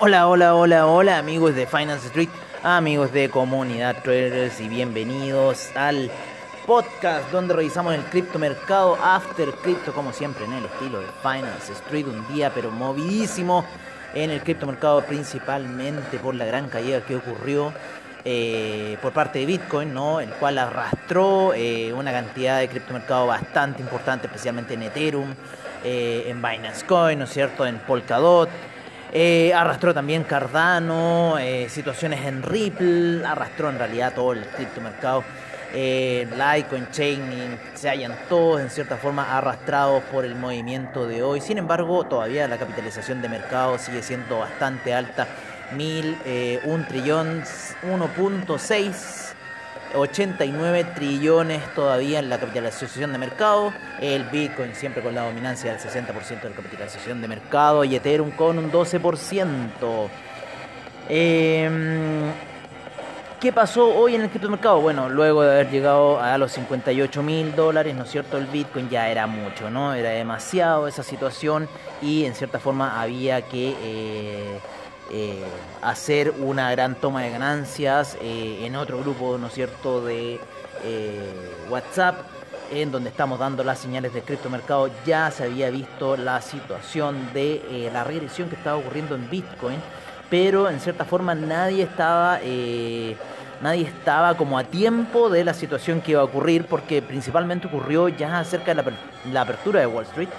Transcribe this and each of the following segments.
Hola, hola, hola, hola amigos de Finance Street, amigos de Comunidad Traders y bienvenidos al podcast donde revisamos el criptomercado After Crypto como siempre en el estilo de Finance Street, un día pero movidísimo en el criptomercado principalmente por la gran caída que ocurrió eh, por parte de Bitcoin, ¿no? el cual arrastró eh, una cantidad de criptomercado bastante importante, especialmente en Ethereum, eh, en Binance Coin, ¿no es cierto?, en Polkadot. Arrastró también Cardano, situaciones en Ripple, arrastró en realidad todo el criptomercado. Litecoin, Chaining, se hayan todos en cierta forma arrastrados por el movimiento de hoy. Sin embargo, todavía la capitalización de mercado sigue siendo bastante alta mil, eh, un trillón, 1.6, 89 trillones todavía en la capitalización de mercado. El Bitcoin siempre con la dominancia del 60% de la capitalización de mercado y Ethereum con un 12%. Em, ¿Qué pasó hoy en el criptomercado? Bueno, luego de haber llegado a los 58 mil dólares, ¿no es cierto? El Bitcoin ya era mucho, ¿no? Era demasiado esa situación y en cierta forma había que... Eh, eh, hacer una gran toma de ganancias eh, en otro grupo, ¿no es cierto?, de eh, WhatsApp, en donde estamos dando las señales del criptomercado, ya se había visto la situación de la regresión que estaba ocurriendo en Bitcoin, pero en cierta forma nadie estaba nadie estaba como a tiempo de la situación que iba a ocurrir, porque principalmente ocurrió ya cerca de la apertura de Wall Street.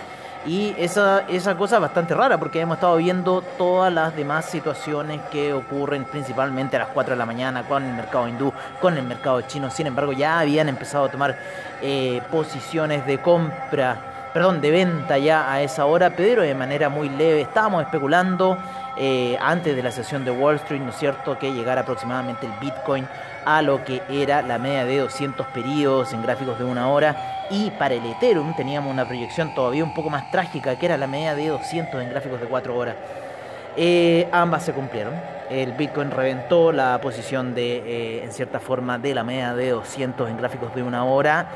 Y esa, esa cosa es bastante rara porque hemos estado viendo todas las demás situaciones que ocurren principalmente a las 4 de la mañana con el mercado hindú, con el mercado chino. Sin embargo, ya habían empezado a tomar eh, posiciones de compra, perdón, de venta ya a esa hora, pero de manera muy leve. Estábamos especulando eh, antes de la sesión de Wall Street, ¿no es cierto?, que llegara aproximadamente el Bitcoin a lo que era la media de 200 periodos en gráficos de una hora y para el Ethereum teníamos una proyección todavía un poco más trágica que era la media de 200 en gráficos de 4 horas. Eh, ambas se cumplieron. El Bitcoin reventó la posición de, eh, en cierta forma, de la media de 200 en gráficos de una hora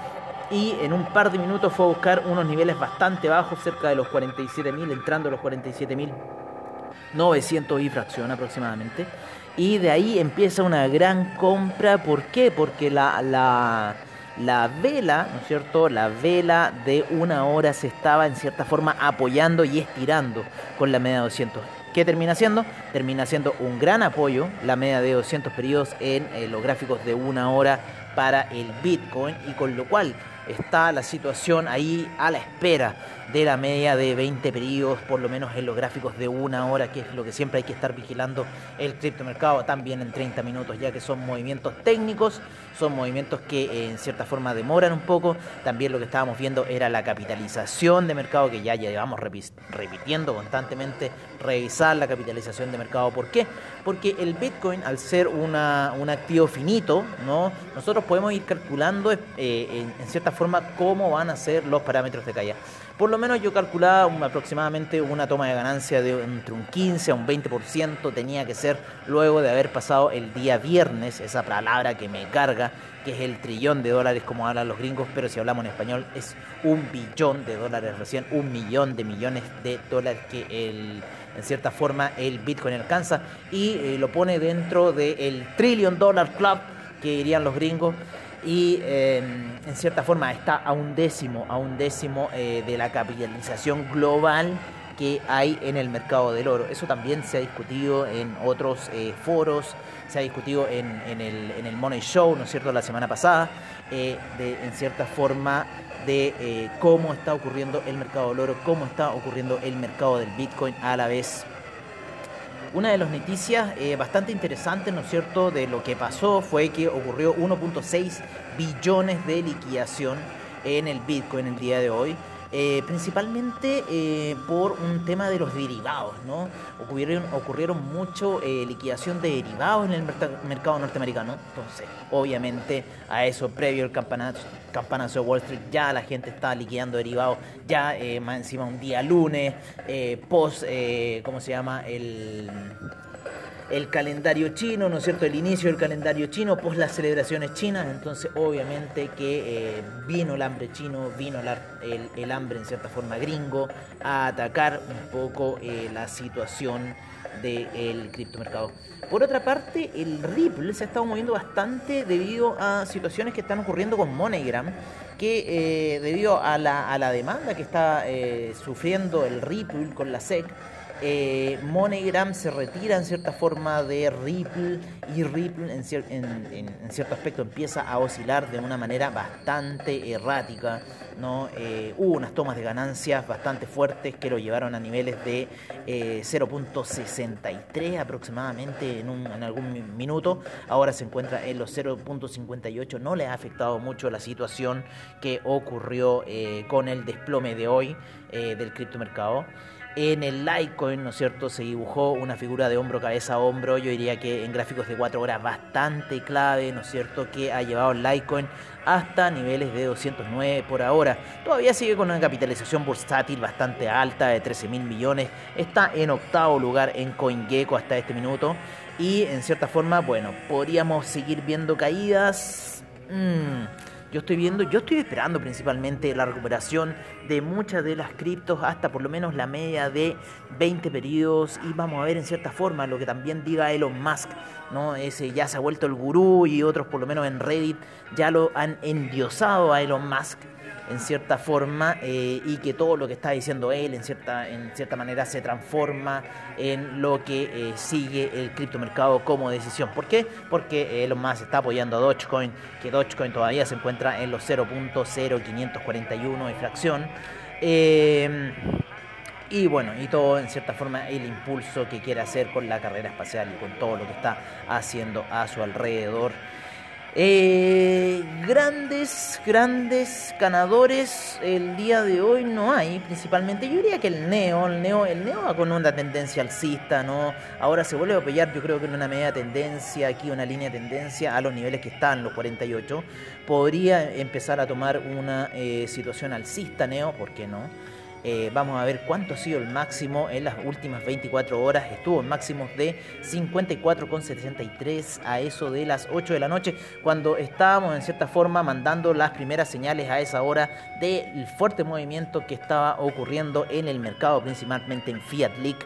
y en un par de minutos fue a buscar unos niveles bastante bajos, cerca de los 47.000, entrando a los 47.900 y fracción aproximadamente y de ahí empieza una gran compra. ¿Por qué? Porque la, la, la vela, ¿no es cierto? La vela de una hora se estaba en cierta forma apoyando y estirando con la media de 200. ¿Qué termina siendo? Termina siendo un gran apoyo la media de 200 periodos en eh, los gráficos de una hora para el Bitcoin y con lo cual está la situación ahí a la espera de la media de 20 periodos, por lo menos en los gráficos de una hora, que es lo que siempre hay que estar vigilando el criptomercado, también en 30 minutos, ya que son movimientos técnicos, son movimientos que eh, en cierta forma demoran un poco. También lo que estábamos viendo era la capitalización de mercado, que ya llevamos repitiendo constantemente, revisar la capitalización de mercado. ¿Por qué? Porque el Bitcoin, al ser una, un activo finito, ¿no? nosotros podemos ir calculando eh, en, en cierta forma cómo van a ser los parámetros de caída. Por lo menos yo calculaba aproximadamente una toma de ganancia de entre un 15 a un 20% tenía que ser luego de haber pasado el día viernes, esa palabra que me carga, que es el trillón de dólares como hablan los gringos, pero si hablamos en español es un billón de dólares recién, un millón de millones de dólares que el, en cierta forma el Bitcoin alcanza y eh, lo pone dentro del trillion dollar club que dirían los gringos y em, en cierta forma está a un décimo, a un décimo eh, de la capitalización global que hay en el mercado del oro. Eso también se ha discutido en otros eh, foros, se ha discutido en, el, Money Show, ¿no es cierto?, la semana pasada, eh, en cierta forma de cómo está ocurriendo el mercado del oro, cómo está ocurriendo el mercado del Bitcoin a la vez una de las noticias eh, bastante interesantes, ¿no es cierto?, de lo que pasó fue que ocurrió 1.6 billones de liquidación en el Bitcoin el día de hoy. Eh, principalmente eh, por un tema de los derivados, ¿no? Ocurrieron, mucho eh, liquidación de derivados en el mercado norteamericano, entonces obviamente a eso previo el campanazo de Wall Street ya la gente estaba liquidando derivados, ya más encima un día lunes, post, ¿cómo se llama? El el calendario chino, ¿no es cierto? El inicio del calendario chino, pues las celebraciones chinas, entonces obviamente que eh, vino el hambre chino, vino el, hambre en cierta forma gringo a atacar un poco eh, la situación del criptomercado. Por otra parte, el Ripple se ha estado moviendo bastante debido a situaciones que están ocurriendo con MoneyGram, que eh, debido a la, a la, demanda que está eh, sufriendo el Ripple con la SEC, eh, se retira en cierta forma de Ripple y Ripple en, cierto aspecto empieza a oscilar de una manera bastante errática. ¿no? Eh, hubo unas tomas de ganancias bastante fuertes que lo llevaron a niveles de 0.63 eh, aproximadamente en, en algún minuto. Ahora se encuentra en los 0.58. No le ha afectado mucho la situación que ocurrió con el desplome de hoy del criptomercado. En el Litecoin, ¿no es cierto?, se dibujó una figura de hombro, cabeza, hombro. Yo diría que en gráficos de 4 horas bastante clave, ¿no es cierto?, que ha llevado el Litecoin hasta niveles de 209 por ahora. Todavía sigue con una capitalización bursátil bastante alta de 13 mil millones. Está en octavo lugar en CoinGecko hasta este minuto. Y en cierta forma, bueno, podríamos seguir viendo caídas. Mmm yo estoy viendo, yo estoy esperando principalmente la recuperación de muchas de las criptos hasta por lo menos la media de 20 periodos y vamos a ver en cierta forma lo que también diga Elon Musk, ¿no? Ese ya se ha vuelto el gurú y otros por lo menos en Reddit ya lo han endiosado a Elon Musk en cierta forma eh, y que todo lo que está diciendo él en cierta, en cierta manera se transforma en lo que eh, sigue el criptomercado como decisión. ¿Por qué? Porque Elon Musk está apoyando a Dogecoin, que Dogecoin todavía se encuentra en los 0.0541 de fracción. Eh, y bueno, y todo en cierta forma el impulso que quiere hacer con la carrera espacial y con todo lo que está haciendo a su alrededor. Eh, grandes, grandes ganadores el día de hoy no hay, principalmente yo diría que el Neo, el Neo, el Neo va con una tendencia alcista, ¿no? Ahora se vuelve a apoyar, yo creo que en una media tendencia, aquí una línea de tendencia a los niveles que están, los 48, podría empezar a tomar una eh, situación alcista Neo, ¿por qué no? Eh, vamos a ver cuánto ha sido el máximo en las últimas 24 horas. Estuvo en máximos de 54,73 a eso de las 8 de la noche, cuando estábamos en cierta forma mandando las primeras señales a esa hora del fuerte movimiento que estaba ocurriendo en el mercado, principalmente en Fiat League.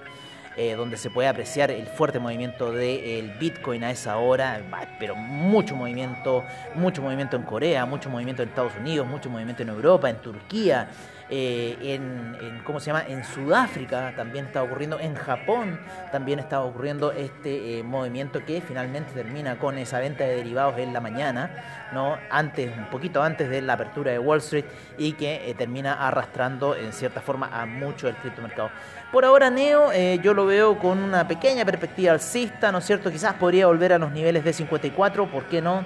Eh, donde se puede apreciar el fuerte movimiento del Bitcoin a esa hora, pero mucho movimiento, mucho movimiento en Corea, mucho movimiento en Estados Unidos, mucho movimiento en Europa, en Turquía, eh, en, ¿cómo se llama? En Sudáfrica también está ocurriendo, en Japón también está ocurriendo este eh, movimiento que finalmente termina con esa venta de derivados en la mañana, ¿no? Antes, un poquito antes de la apertura de Wall Street y que eh, termina arrastrando en cierta forma a mucho del criptomercado. Por ahora Neo yo lo veo con una pequeña perspectiva alcista, ¿no es cierto? Quizás podría volver a los niveles de 54, ¿por qué no?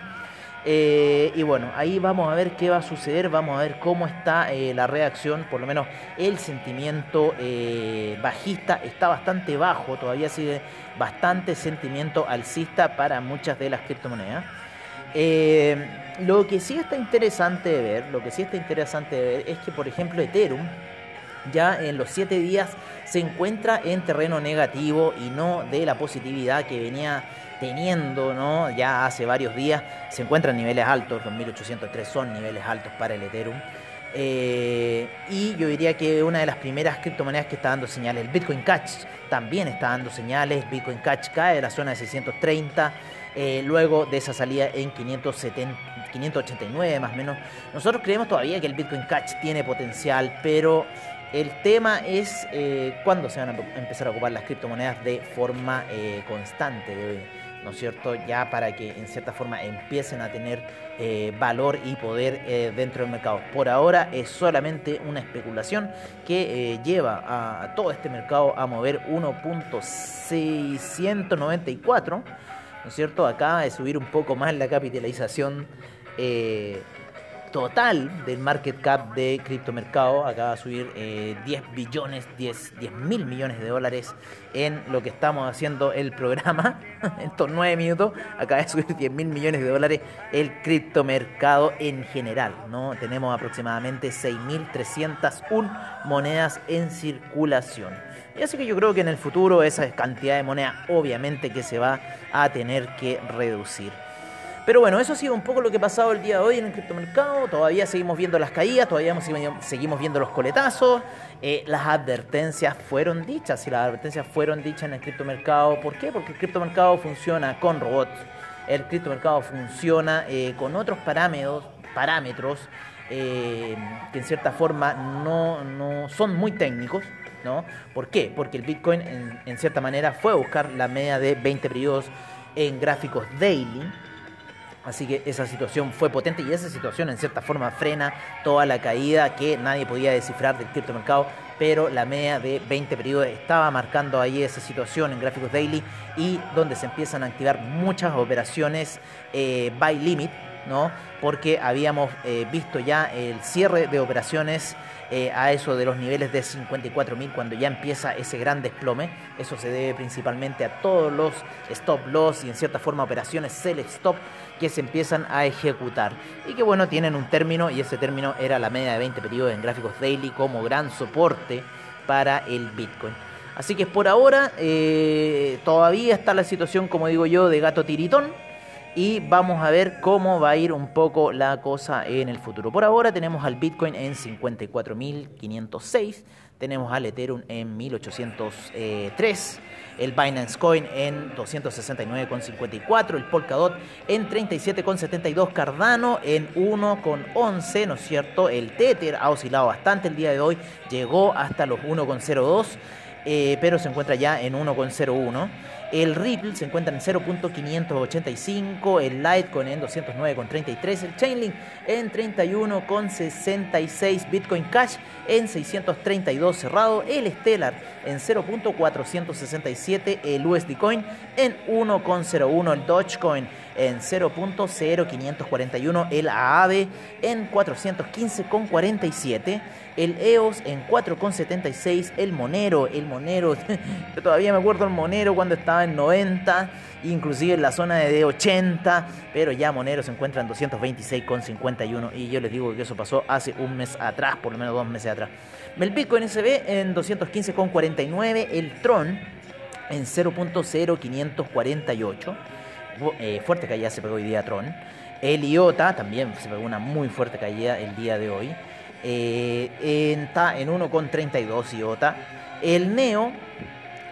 Eh, y bueno, ahí vamos a ver qué va a suceder, vamos a ver cómo está eh, la reacción, por lo menos el sentimiento eh, bajista está bastante bajo, todavía sigue bastante sentimiento alcista para muchas de las criptomonedas. lo que sí está interesante de ver, lo que sí está interesante de ver es que por ejemplo Ethereum ya en los 7 días se encuentra en terreno negativo y no de la positividad que venía teniendo ¿no? ya hace varios días, se encuentran niveles altos, los 1803 son niveles altos para el Ethereum. Eh, y yo diría que una de las primeras criptomonedas que está dando señales, el Bitcoin Cash también está dando señales, Bitcoin Cash cae de la zona de 630, eh, luego de esa salida en 570, 589 más o menos. Nosotros creemos todavía que el Bitcoin Cash tiene potencial, pero el tema es eh, cuándo se van a empezar a ocupar las criptomonedas de forma constante. De, ¿no es cierto? Ya para que en cierta forma empiecen a tener eh, valor y poder eh, dentro del mercado. Por ahora es solamente una especulación que eh, lleva a, todo este mercado a mover 1.694, ¿no es cierto? Acaba de subir un poco más la capitalización total del market cap de criptomercado acaba de subir 10 eh, billones, 10, mil millones de dólares en lo que estamos haciendo el programa. estos 9 minutos acaba de subir 10 mil millones de dólares el criptomercado en general. ¿no? Tenemos aproximadamente 6.301 monedas en circulación. Y así que yo creo que en el futuro esa cantidad de moneda obviamente que se va a tener que reducir. Pero bueno, eso ha sido un poco lo que ha pasado el día de hoy en el criptomercado. Todavía seguimos viendo las caídas, todavía seguimos viendo los coletazos. Eh, las advertencias fueron dichas, y las advertencias fueron dichas en el criptomercado. ¿Por qué? Porque el criptomercado funciona con robots. El criptomercado funciona eh, con otros parámetros, parámetros eh, que en cierta forma no, no son muy técnicos. ¿no? ¿Por qué? Porque el Bitcoin en, en cierta manera fue a buscar la media de 20 periodos en gráficos daily Así que esa situación fue potente y esa situación en cierta forma frena toda la caída que nadie podía descifrar del criptomercado, pero la media de 20 periodos estaba marcando ahí esa situación en gráficos daily y donde se empiezan a activar muchas operaciones eh, by limit, ¿no? Porque habíamos eh, visto ya el cierre de operaciones eh, a eso de los niveles de 54.000 cuando ya empieza ese gran desplome. Eso se debe principalmente a todos los stop loss y en cierta forma operaciones sell stop que se empiezan a ejecutar y que bueno tienen un término y ese término era la media de 20 periodos en gráficos daily como gran soporte para el Bitcoin. Así que por ahora eh, todavía está la situación, como digo yo, de gato tiritón y vamos a ver cómo va a ir un poco la cosa en el futuro. Por ahora tenemos al Bitcoin en 54.506, tenemos al Ethereum en 1803, el Binance Coin en 269,54, el Polkadot en 37,72, Cardano en 1,11, ¿no es cierto? El Tether ha oscilado bastante el día de hoy, llegó hasta los 1,02, eh, pero se encuentra ya en 1,01. El Ripple se encuentra en 0.585, el Litecoin en 209.33, el Chainlink en 31.66, Bitcoin Cash en 632 cerrado, el Stellar en 0.467, el USD Coin en 1.01, el Dogecoin en 0.0541, el AAVE en 415.47, el EOS en 4.76, el Monero, el Monero, yo todavía me acuerdo el Monero cuando estaba en 90, inclusive en la zona de 80, pero ya Monero se encuentra en 226,51 y yo les digo que eso pasó hace un mes atrás, por lo menos dos meses atrás. El Bitcoin SB en 215,49, el Tron en 0.0548 eh, fuerte caída se pegó hoy día Tron. El IOTA también se pegó una muy fuerte caída el día de hoy. Eh, está en 1,32 IOTA. El NEO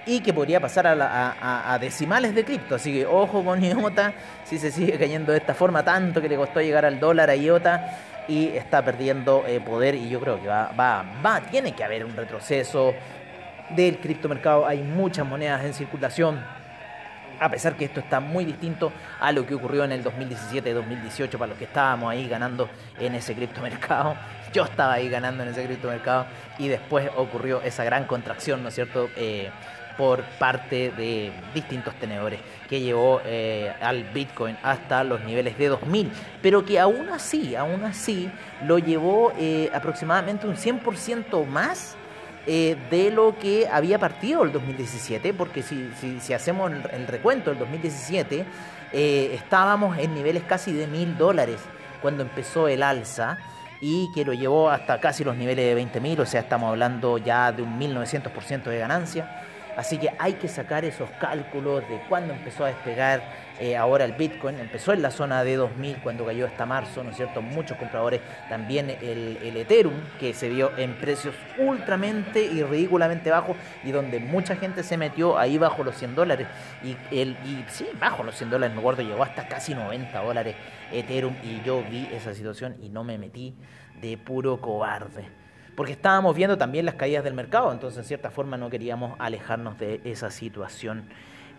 y que podría pasar a, decimales de cripto. Así que ojo con IOTA si se sigue cayendo de esta forma, tanto que le costó llegar al dólar a IOTA y está perdiendo eh, poder. Y yo creo que va, va, va, tiene que haber un retroceso del criptomercado. Hay muchas monedas en circulación a pesar que esto está muy distinto a lo que ocurrió en el 2017-2018 para los que estábamos ahí ganando en ese criptomercado. Yo estaba ahí ganando en ese criptomercado y después ocurrió esa gran contracción, ¿no es cierto? Eh, por parte de distintos tenedores que llevó eh, al Bitcoin hasta los niveles de 2000, pero que aún así, aún así lo llevó eh, aproximadamente un 100% más eh, de lo que había partido el 2017, porque si, si, hacemos el, recuento del 2017, eh, estábamos en niveles casi de mil dólares cuando empezó el alza y que lo llevó hasta casi los niveles de 20 mil, o sea, estamos hablando ya de un 1900% de ganancia. Así que hay que sacar esos cálculos de cuándo empezó a despegar eh, ahora el Bitcoin. Empezó en la zona de 2000 cuando cayó hasta marzo, ¿no es cierto? Muchos compradores. También el, Ethereum, que se vio en precios ultramente y ridículamente bajos y donde mucha gente se metió ahí bajo los 100 dólares. Y, el, y sí, bajo los 100 dólares, me acuerdo, llegó hasta casi 90 dólares Ethereum y yo vi esa situación y no me metí de puro cobarde porque estábamos viendo también las caídas del mercado, entonces en cierta forma no queríamos alejarnos de esa situación.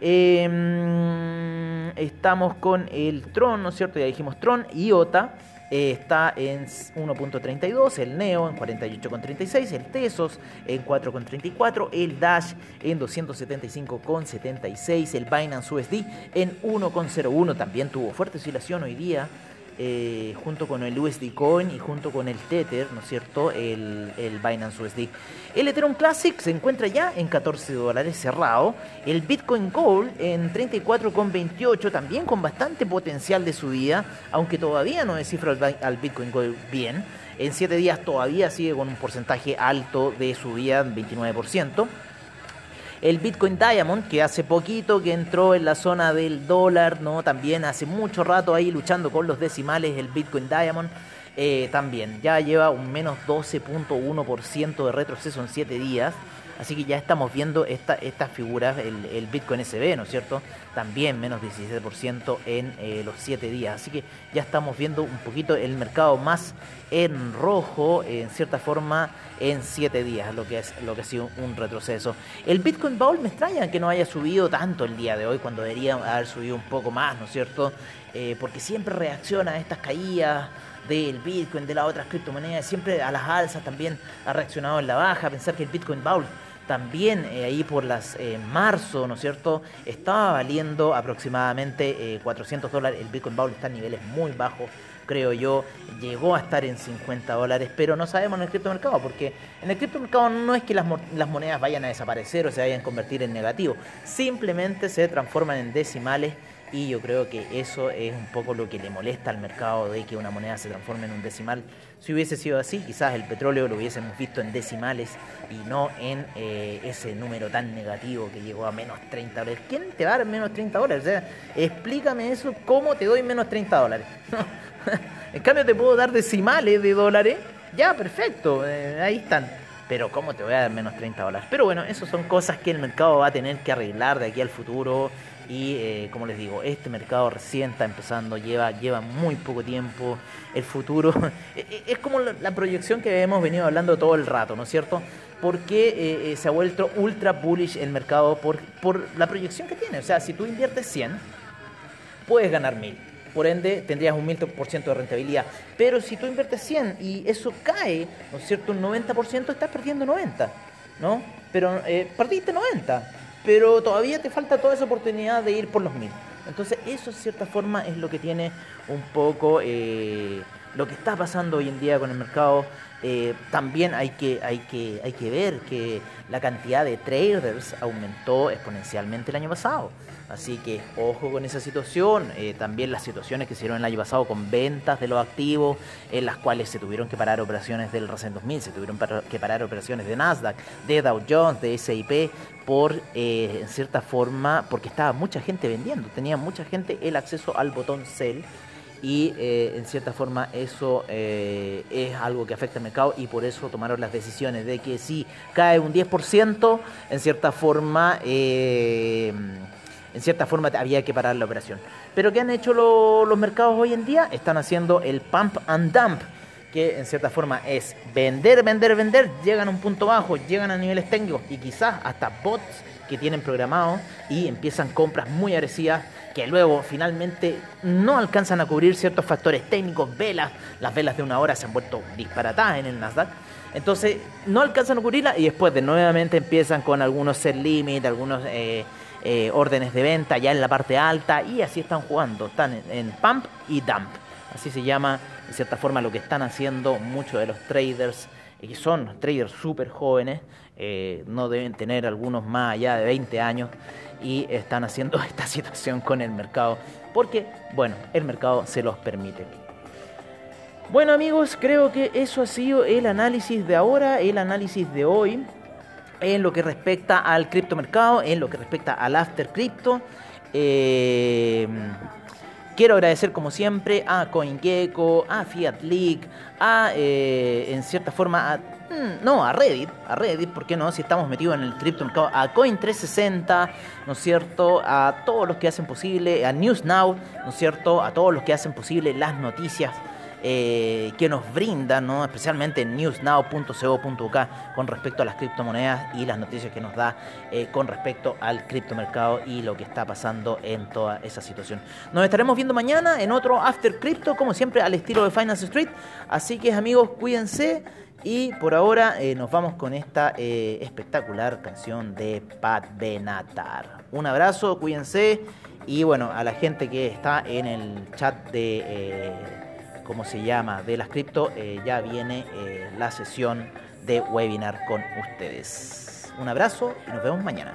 Em, estamos con el Tron, ¿no es cierto? Ya dijimos Tron, IOTA eh, está en 1.32, el Neo en 48.36, el Tesos en 4.34, el Dash en 275.76, el Binance USD en 1.01, también tuvo fuerte oscilación hoy día eh, junto con el USD Coin y junto con el Tether, ¿no es cierto? El, el, Binance USD. El Ethereum Classic se encuentra ya en 14 dólares cerrado. El Bitcoin Gold en 34,28, también con bastante potencial de subida, aunque todavía no descifro al, Bitcoin Gold bien. En 7 días todavía sigue con un porcentaje alto de subida, 29%. El Bitcoin Diamond, que hace poquito que entró en la zona del dólar, ¿no? También hace mucho rato ahí luchando con los decimales, el Bitcoin Diamond. Eh, también ya lleva un menos 12.1% de retroceso en 7 días. Así que ya estamos viendo esta, estas figuras, el, Bitcoin SB, ¿no es cierto? También menos 17% en eh, los 7 días. Así que ya estamos viendo un poquito el mercado más en rojo, en cierta forma, en 7 días, lo que, es, lo que ha sido un retroceso. El Bitcoin Bowl me extraña que no haya subido tanto el día de hoy, cuando debería haber subido un poco más, ¿no es cierto? Eh, porque siempre reacciona a estas caídas del Bitcoin, de las otras criptomonedas, siempre a las alzas también ha reaccionado en la baja, pensar que el Bitcoin Bowl también eh, ahí por las eh, marzo, ¿no es cierto? Estaba valiendo aproximadamente 400 eh, dólares. El Bitcoin Bowl está a niveles muy bajos, creo yo. Llegó a estar en 50 dólares, pero no sabemos en el criptomercado, porque en el criptomercado no es que las monedas vayan a desaparecer o se vayan a convertir en negativo. Simplemente se transforman en decimales y yo creo que eso es un poco lo que le molesta al mercado de que una moneda se transforme en un decimal. Si hubiese sido así, quizás el petróleo lo hubiésemos visto en decimales y no en eh, ese número tan negativo que llegó a menos 30 dólares. ¿Quién te va a dar menos 30 dólares? O sea, explícame eso, ¿cómo te doy menos 30 dólares? en cambio te puedo dar decimales de dólares. Ya, perfecto, eh, ahí están pero ¿cómo te voy a dar menos 30 dólares? Pero bueno, eso son cosas que el mercado va a tener que arreglar de aquí al futuro. Y eh, como les digo, este mercado recién está empezando, lleva, lleva muy poco tiempo. El futuro e, e, es como la, proyección que hemos venido hablando todo el rato, ¿no es cierto? Porque eh, eh, se ha vuelto ultra bullish el mercado por, por la proyección que tiene. O sea, si tú inviertes 100, puedes ganar 1000. Por ende, tendrías un 1000% de rentabilidad. Pero si tú inviertes 100 y eso cae, ¿no es cierto? Un 90%, estás perdiendo 90, ¿no? Pero perdiste 90 pero todavía te falta toda esa oportunidad de ir por los mil. Entonces eso de cierta forma es lo que tiene un poco eh, lo que está pasando hoy en día con el mercado. Eh, también hay que, hay, que, hay que ver que la cantidad de traders aumentó exponencialmente el año pasado. Así que ojo con esa situación. Eh, también las situaciones que se dieron el año pasado con ventas de los activos, en las cuales se tuvieron que parar operaciones del Russell 2000, se tuvieron que parar operaciones de Nasdaq, de Dow Jones, de SIP, por, eh, en cierta forma, porque estaba mucha gente vendiendo, tenía mucha gente el acceso al botón sell y eh, en cierta forma eso eh, es algo que afecta al mercado y por eso tomaron las decisiones de que si cae un 10%, en cierta forma... en cierta forma había que parar la operación. Pero ¿qué han hecho los mercados hoy en día? Están haciendo el pump and dump que en cierta forma es vender, vender, vender, llegan a un punto bajo, llegan a niveles técnicos y quizás hasta bots que tienen programados y empiezan compras muy agresivas que luego finalmente no alcanzan a cubrir ciertos factores técnicos, velas, las velas de una hora se han vuelto disparatadas en el Nasdaq. Entonces no alcanzan a cubrirla y después de nuevamente empiezan con algunos set limit, algunos eh, eh, órdenes de venta ya en la parte alta y así están jugando, están en, en pump y dump, así se llama de cierta forma lo que están haciendo muchos de los traders, y son traders súper jóvenes, eh, no deben tener algunos más allá de 20 años, y están haciendo esta situación con el mercado, porque, bueno, el mercado se los permite. Bueno amigos, creo que eso ha sido el análisis de ahora, el análisis de hoy, en lo que respecta al criptomercado, en lo que respecta al after crypto. Eh, Quiero agradecer como siempre a CoinGecko, a Fiat League, a, eh, en cierta forma, a, mm, no, a Reddit, a Reddit, ¿por qué no? Si estamos metidos en el criptomercado, a Coin360, ¿no es cierto? A todos los que hacen posible, a NewsNow, ¿no es cierto? A todos los que hacen posible las noticias eh, que nos brindan, ¿no? especialmente en newsnow.co.uk con respecto a las criptomonedas y las noticias que nos da eh, con respecto al criptomercado y lo que está pasando en toda esa situación. Nos estaremos viendo mañana en otro After Crypto, como siempre al estilo de Finance Street. Así que amigos, cuídense. Y por ahora eh, nos vamos con esta espectacular canción de Pat Benatar. Un abrazo, cuídense. Y bueno, a la gente que está en el chat de ¿cómo se llama?, de las cripto, eh, ya viene eh, la sesión de webinar con ustedes. Un abrazo y nos vemos mañana.